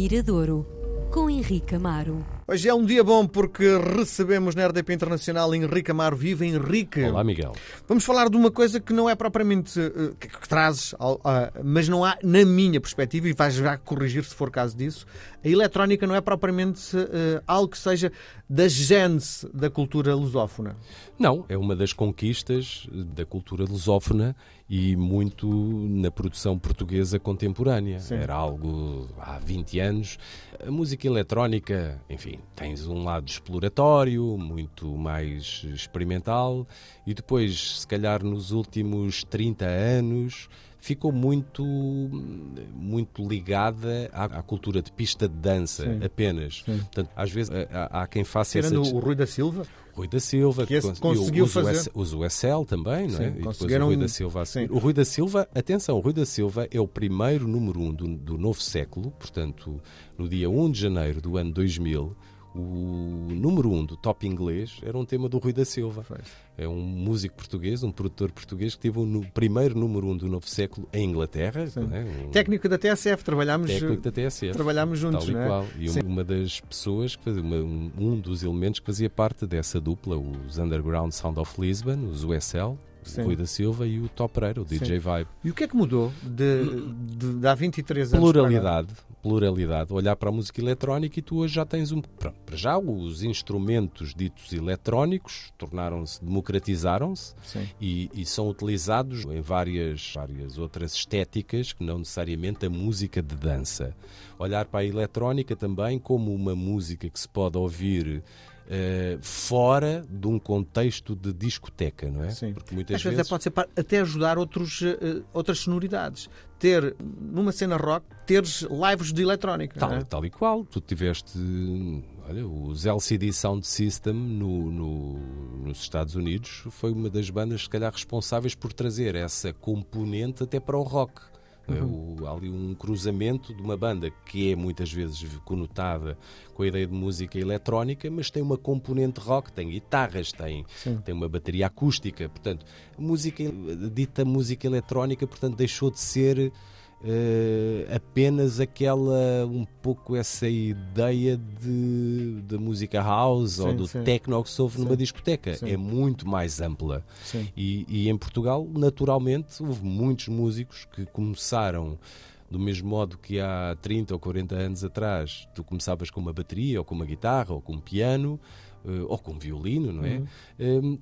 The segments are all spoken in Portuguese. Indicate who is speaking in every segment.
Speaker 1: Miradouro, com Henrique Amaro.
Speaker 2: Hoje é um dia bom porque recebemos na RDP Internacional Henrique Amaro. Viva Henrique!
Speaker 3: Olá, Miguel.
Speaker 2: Vamos falar de uma coisa que não é propriamente uh, que, que trazes, mas não há, na minha perspectiva, e vais já corrigir se for caso disso, a eletrónica não é propriamente uh, algo que seja da gênese da cultura lusófona.
Speaker 3: Não, é uma das conquistas da cultura lusófona e muito na produção portuguesa contemporânea. Sim. Era algo há 20 anos. A música eletrónica, enfim, tens um lado exploratório, muito mais experimental, e depois, se calhar nos últimos 30 anos, ficou muito, muito ligada à, à cultura de pista de dança, Sim. apenas. Sim. Portanto, às vezes há, há quem faça
Speaker 2: Tirando
Speaker 3: essa...
Speaker 2: o Rui da Silva?
Speaker 3: Rui da Silva,
Speaker 2: que esse conseguiu
Speaker 3: uso
Speaker 2: fazer.
Speaker 3: O Excel também, não é?
Speaker 2: Sim, depois o Rui da Silva a seguir.
Speaker 3: O Rui da Silva, atenção, o Rui da Silva é o primeiro número um do, do novo século, portanto, no dia 1 de janeiro do ano 2000, o número um do top inglês era um tema do Rui da Silva. É um músico português, um produtor português que teve o um primeiro número um do novo século em Inglaterra. É?
Speaker 2: Um... Técnico da TSF, trabalhámos,
Speaker 3: Técnico da TSF,
Speaker 2: trabalhámos juntos.
Speaker 3: Tal
Speaker 2: e, é?
Speaker 3: qual. e uma, uma, das pessoas, que fazia, uma, um dos elementos que fazia parte dessa dupla, os Underground Sound of Lisbon, os USL, Sim. Rui da Silva e o Top Pereira, o DJ Sim. Vibe.
Speaker 2: E o que é que mudou de, de, de há 23 anos?
Speaker 3: Pluralidade, pluralidade. Olhar para a música eletrónica e tu hoje já tens um. Pronto, para já, os instrumentos ditos eletrónicos tornaram-se, democratizaram-se e, e, são utilizados em várias, várias outras estéticas que não necessariamente a música de dança. Olhar para a eletrónica também como uma música que se pode ouvir Uh, fora de um contexto de discoteca, não é?
Speaker 2: Sim. Porque muitas Às vezes, vezes pode ser para até ajudar outros, uh, outras sonoridades. Ter, numa cena rock, teres lives de eletrónica.
Speaker 3: Tal,
Speaker 2: é?
Speaker 3: tal e qual. Tu tiveste, olha, os LCD Sound System no, no, nos Estados Unidos foi uma das bandas, se calhar, responsáveis por trazer essa componente até para o rock. Uhum. O, há ali um cruzamento de uma banda que é muitas vezes conotada com a ideia de música eletrónica, mas tem uma componente rock, tem guitarras, tem, tem uma bateria acústica. Portanto, música, dita música eletrónica, portanto, deixou de ser uh, apenas aquela, um pouco essa ideia de, de música house sim, ou do sim. techno que se ouve sim. numa discoteca. É muito mais ampla. E, e em Portugal, naturalmente, houve muitos músicos que começaram do mesmo modo que há 30 ou 40 anos atrás tu começavas com uma bateria ou com uma guitarra ou com um piano uh, ou com um violino, não é? Uhum. Uh,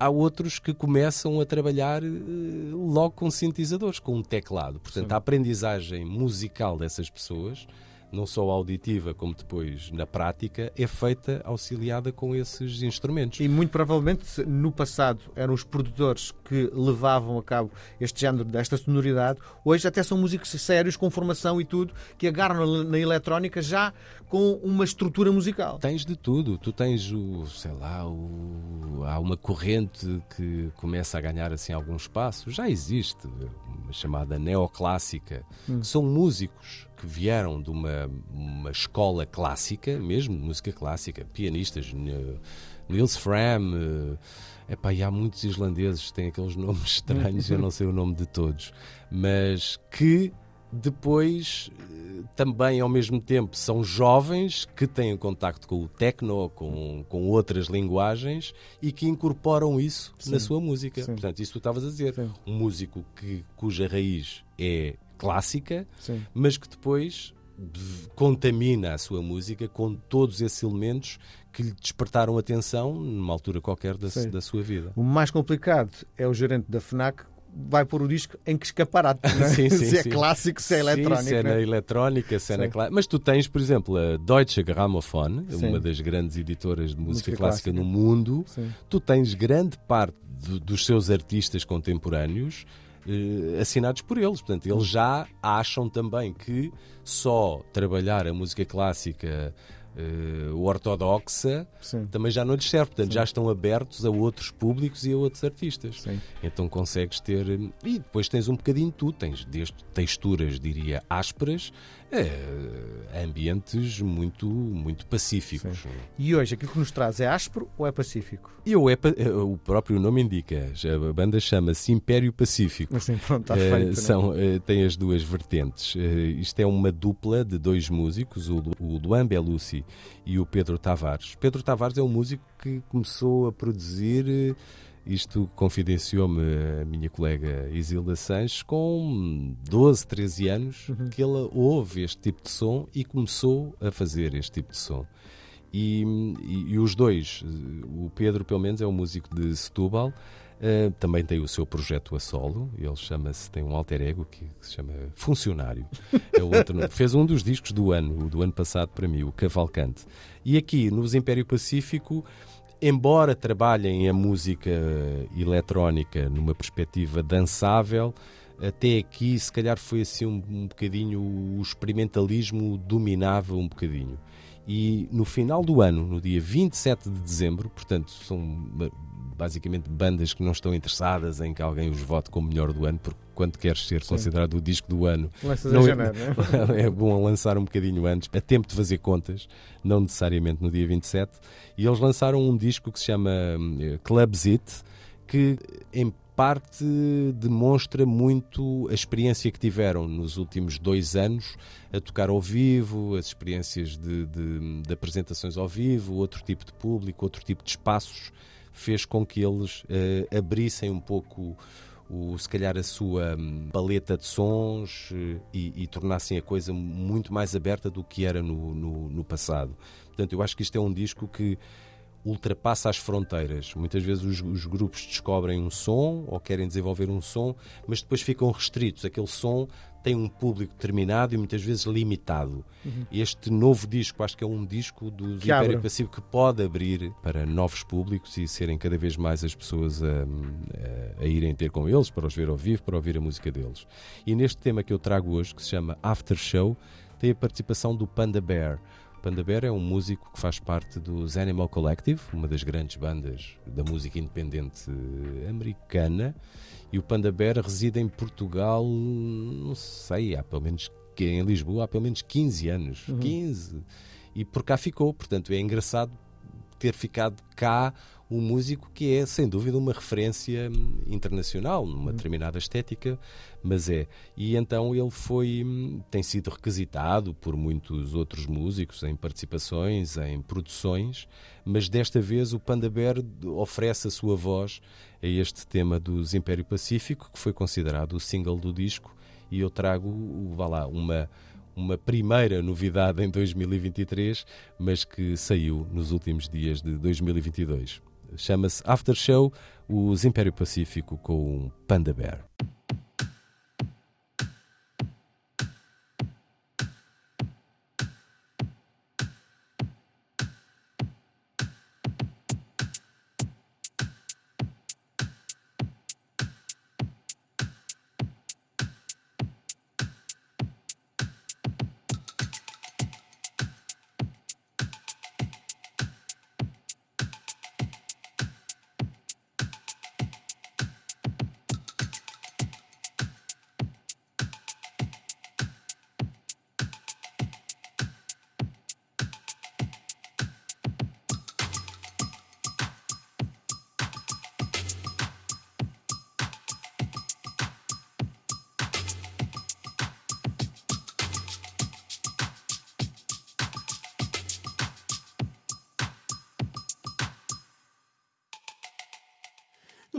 Speaker 3: há outros que começam a trabalhar uh, logo com sintetizadores, com um teclado. Portanto, Sim. a aprendizagem musical dessas pessoas não só auditiva como depois na prática, é feita auxiliada com esses instrumentos.
Speaker 2: E muito provavelmente no passado eram os produtores que levavam a cabo este género desta sonoridade, hoje até são músicos sérios com formação e tudo, que agarram na eletrónica já com uma estrutura musical.
Speaker 3: Tens de tudo, tu tens o, sei lá, o, há uma corrente que começa a ganhar assim algum espaço, já existe, uma chamada neoclássica, hum. que são músicos que vieram de uma, uma escola clássica, mesmo música clássica, pianistas, Niels Fram, uh, epá, e há muitos islandeses que têm aqueles nomes estranhos, eu não sei o nome de todos, mas que depois eh, também ao mesmo tempo são jovens que têm contacto com o techno, com, com outras linguagens e que incorporam isso Sim. na sua música. Sim. Portanto, isso tu estavas a dizer. Sim. Um músico que, cuja raiz é clássica, Sim. mas que depois contamina a sua música com todos esses elementos que lhe despertaram atenção numa altura qualquer da, da sua vida.
Speaker 2: O mais complicado é o gerente da FNAC vai pôr o disco em que escaparate, é? sim, sim, se é sim. clássico, se é eletrónico.
Speaker 3: se é na eletrónica, se é na clássica. Mas tu tens, por exemplo, a Deutsche Grammophon, uma das grandes editoras de música, música clássica, clássica, no mundo. Tu tens grande parte do, dos seus artistas contemporâneos eh, assinados por eles. Portanto, eles já acham também que só trabalhar a música clássica uh, ortodoxa,
Speaker 2: Sim.
Speaker 3: também já não lhes serve. Portanto, já estão abertos a outros públicos e a outros artistas.
Speaker 2: Sim.
Speaker 3: Então consegues ter. E depois tens um bocadinho de tudo. Tens desde texturas, diria, ásperas, a ambientes muito, muito pacíficos.
Speaker 2: E hoje aquilo que nos traz é áspero ou é pacífico?
Speaker 3: Eu, é, pa- o próprio nome indica. A banda chama-se Império Pacífico.
Speaker 2: Assim, pronto, está
Speaker 3: Eh,
Speaker 2: feito. né?
Speaker 3: são, eh, tem as duas vertentes. Eh, isto é uma dupla de dois músicos, o, o Luan Belucci e o Pedro Tavares. Pedro Tavares é um músico que começou a produzir, eh, isto confidenciou-me a minha colega Isilda Sanches, com 12, 13 anos,
Speaker 2: Uhum.
Speaker 3: que ele ouve este tipo de som e começou a fazer este tipo de som. E, e- e os dois, eh, o Pedro, pelo menos, é um músico de Setúbal, eh, também tem o seu projeto a solo, ele chama-se, tem um alter ego que, que se chama Funcionário. É outro. Fez um dos discos do ano, do ano passado para mim, o Cavalcante. E aqui, nos Império Pacífico, embora trabalhem a música eletrónica numa perspectiva dançável, até aqui se calhar foi assim um, um bocadinho o experimentalismo dominava um bocadinho. E no final do ano, no dia 27 de dezembro, portanto, são basicamente bandas que não estão interessadas em que alguém os vote como melhor do ano, porque quando queres ser considerado o disco do ano,
Speaker 2: Lanças
Speaker 3: não é-
Speaker 2: janeiro, não é?
Speaker 3: é bom lançar um bocadinho antes, a tempo de fazer contas, não necessariamente no dia 27. E eles lançaram um disco que se chama hum, Club Zit, que em parte demonstra muito a experiência que tiveram nos últimos dois anos a tocar ao vivo, as experiências de, de- de apresentações ao vivo, outro tipo de público, outro tipo de espaços, fez com que eles eh, abrissem um pouco o, se calhar a sua hum, paleta de sons eh, e, e tornassem a coisa muito mais aberta do que era no, no, no passado. Portanto, eu acho que isto é um disco que ultrapassa as fronteiras. Muitas vezes os, os grupos descobrem um som ou querem desenvolver um som, mas depois ficam restritos. Aquele som tem um público determinado e muitas vezes limitado. Este novo disco, acho que é um disco do
Speaker 2: abre.
Speaker 3: Império Pacífico que pode abrir para novos públicos e serem cada vez mais as pessoas a, a- a irem ter com eles, para os ver ao vivo, para ouvir a música deles. E neste tema que eu trago hoje, que se chama After Show, tem a participação do Panda Bear. Panda Bear é um músico que faz parte dos Animal Collective, uma das grandes bandas da música independente eh, americana. E o Panda Bear reside em Portugal, não sei, há pelo menos que em Lisboa há pelo menos 15 anos. 15. E por cá ficou. Portanto, é engraçado ter ficado cá um músico que é, sem dúvida, uma referência hum, internacional, numa determinada estética, mas é. E então ele foi, hum, tem sido requisitado por muitos outros músicos em participações, em produções, mas desta vez o Panda Bear oferece a sua voz a este tema dos Império Pacífico, que foi considerado o single do disco, e eu trago, vá lá, uma uma primeira novidade em 2023, mas que saiu nos últimos dias de 2022. Chama-se After Show, os Império Pacífico com Panda Bear.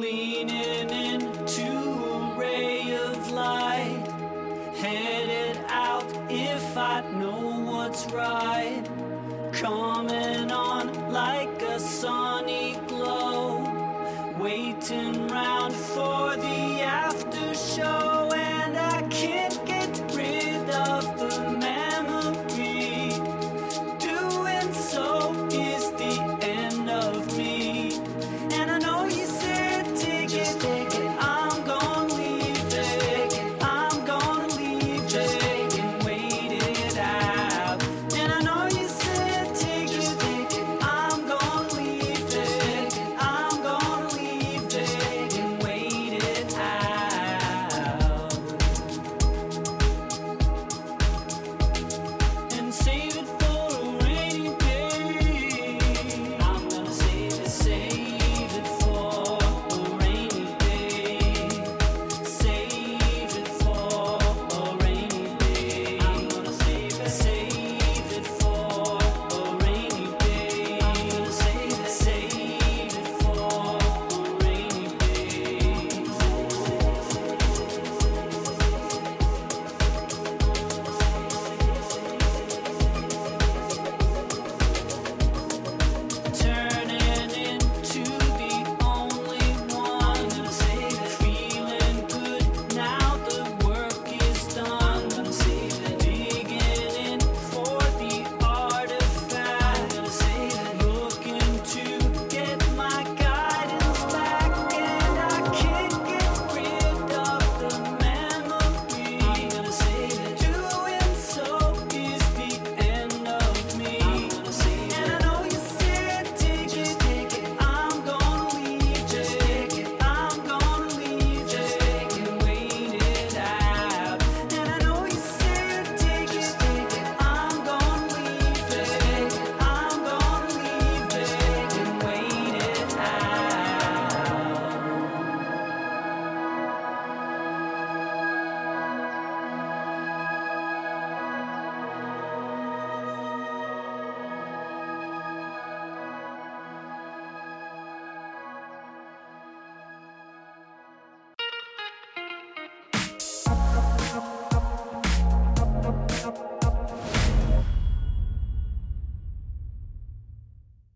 Speaker 4: Leaning into a ray of light, headed out if I know what's right, coming on like a sunny glow, waiting round